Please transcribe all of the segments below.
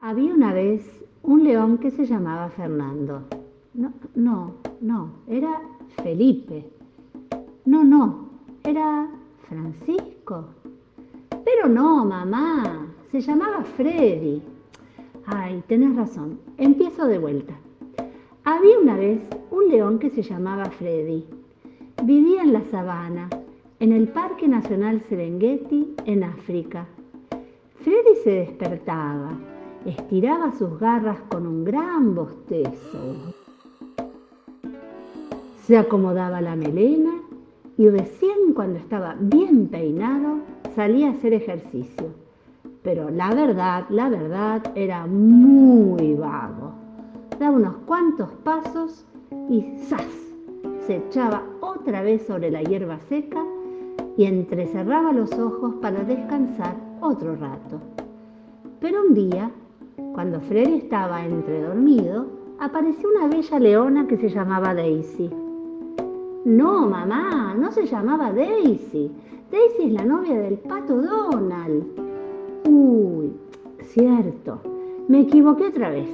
Había una vez un león que se llamaba Fernando. No, no, no, era Felipe. No, no, era Francisco. Pero no, mamá, se llamaba Freddy. Ay, tenés razón, empiezo de vuelta. Había una vez un león que se llamaba Freddy. Vivía en la sabana, en el Parque Nacional Serengeti, en África. Freddy se despertaba estiraba sus garras con un gran bostezo. Se acomodaba la melena y recién cuando estaba bien peinado salía a hacer ejercicio. Pero la verdad, la verdad era muy vago. Daba unos cuantos pasos y ¡zas! se echaba otra vez sobre la hierba seca y entrecerraba los ojos para descansar otro rato. Pero un día cuando Freddy estaba entredormido, apareció una bella leona que se llamaba Daisy. No, mamá, no se llamaba Daisy. Daisy es la novia del pato Donald. Uy, cierto, me equivoqué otra vez.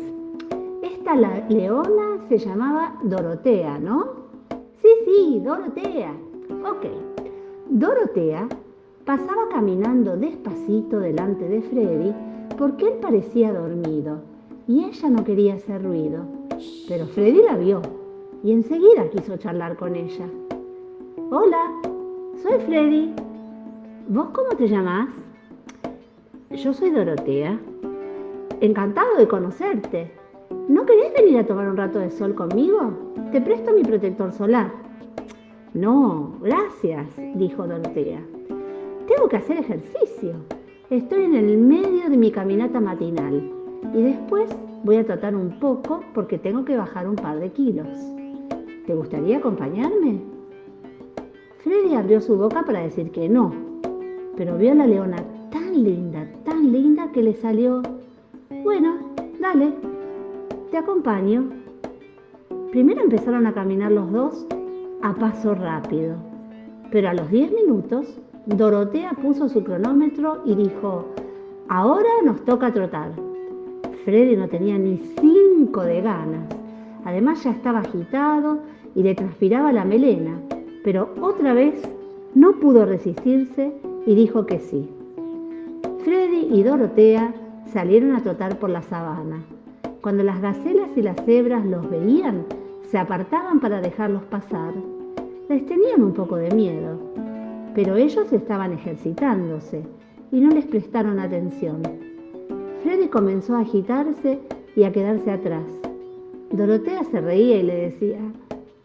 Esta leona se llamaba Dorotea, ¿no? Sí, sí, Dorotea. Ok. Dorotea pasaba caminando despacito delante de Freddy porque él parecía dormido y ella no quería hacer ruido. Pero Freddy la vio y enseguida quiso charlar con ella. Hola, soy Freddy. ¿Vos cómo te llamás? Yo soy Dorotea. Encantado de conocerte. ¿No querés venir a tomar un rato de sol conmigo? Te presto mi protector solar. No, gracias, dijo Dorotea. Tengo que hacer ejercicio. Estoy en el medio de mi caminata matinal y después voy a tratar un poco porque tengo que bajar un par de kilos. ¿Te gustaría acompañarme? Freddy abrió su boca para decir que no, pero vio a la leona tan linda, tan linda que le salió, bueno, dale, te acompaño. Primero empezaron a caminar los dos a paso rápido, pero a los 10 minutos Dorotea puso su cronómetro y dijo, ahora nos toca trotar. Freddy no tenía ni cinco de ganas. Además ya estaba agitado y le transpiraba la melena, pero otra vez no pudo resistirse y dijo que sí. Freddy y Dorotea salieron a trotar por la sabana. Cuando las gacelas y las cebras los veían, se apartaban para dejarlos pasar. Les tenían un poco de miedo, pero ellos estaban ejercitándose y no les prestaron atención. Freddy comenzó a agitarse y a quedarse atrás. Dorotea se reía y le decía,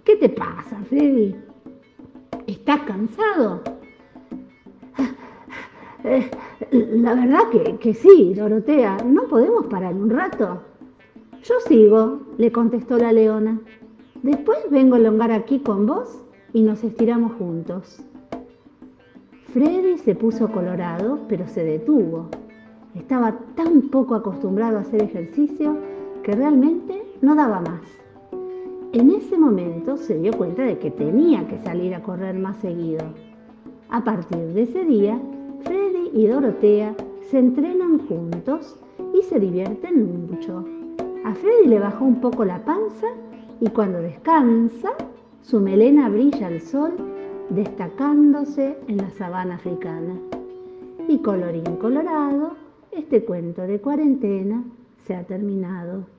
¿qué te pasa, Freddy? ¿Estás cansado? Eh, la verdad que, que sí, Dorotea, ¿no podemos parar un rato? Yo sigo, le contestó la leona. Después vengo a longar aquí con vos y nos estiramos juntos. Freddy se puso colorado, pero se detuvo. Estaba tan poco acostumbrado a hacer ejercicio que realmente no daba más. En ese momento se dio cuenta de que tenía que salir a correr más seguido. A partir de ese día, Freddy y Dorotea se entrenan juntos y se divierten mucho. A Freddy le bajó un poco la panza y cuando descansa, su melena brilla al sol destacándose en la sabana africana. Y colorín colorado, este cuento de cuarentena se ha terminado.